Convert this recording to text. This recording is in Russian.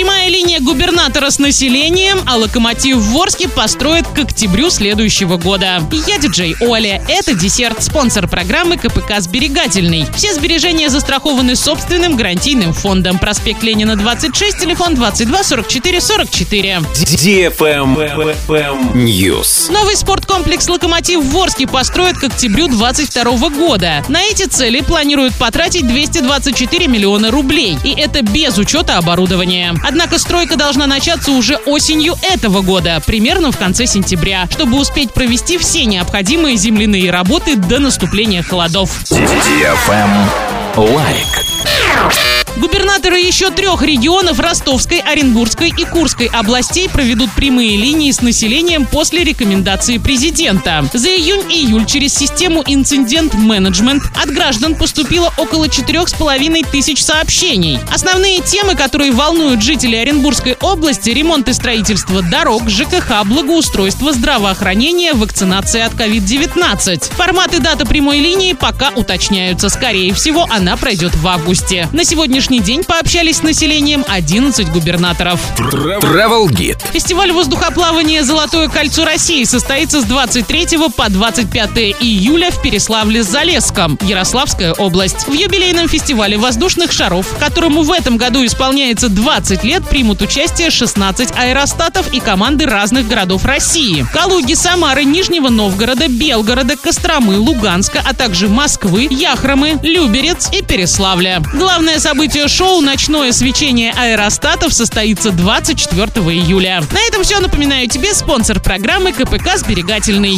prima линия губернатора с населением, а локомотив в Ворске построит к октябрю следующего года. Я диджей Оля. Это десерт, спонсор программы КПК «Сберегательный». Все сбережения застрахованы собственным гарантийным фондом. Проспект Ленина, 26, телефон 22 44 44. News. Новый спорткомплекс «Локомотив» в Ворске построят к октябрю 2022 года. На эти цели планируют потратить 224 миллиона рублей. И это без учета оборудования. Однако стройка должна начаться уже осенью этого года, примерно в конце сентября, чтобы успеть провести все необходимые земляные работы до наступления холодов. Лайк. Губернаторы еще трех регионов Ростовской, Оренбургской и Курской областей проведут прямые линии с населением после рекомендации президента. За июнь-июль через систему инцидент-менеджмент от граждан поступило около четырех с половиной тысяч сообщений. Основные темы, которые волнуют жителей Оренбургской области – ремонт и строительство дорог, ЖКХ, благоустройство, здравоохранение, вакцинация от COVID-19. Формат и дата прямой линии пока уточняются. Скорее всего, она пройдет в августе. На сегодняшний день пообщались с населением 11 губернаторов. Travel Guide. Фестиваль воздухоплавания «Золотое кольцо России» состоится с 23 по 25 июля в Переславле-Залесском, Ярославская область. В юбилейном фестивале воздушных шаров, которому в этом году исполняется 20 лет, примут участие 16 аэростатов и команды разных городов России. Калуги, Самары, Нижнего Новгорода, Белгорода, Костромы, Луганска, а также Москвы, Яхромы, Люберец и Переславля. Главное событие шоу «Ночное свечение аэростатов» состоится 24 июля. На этом все. Напоминаю тебе спонсор программы КПК «Сберегательный».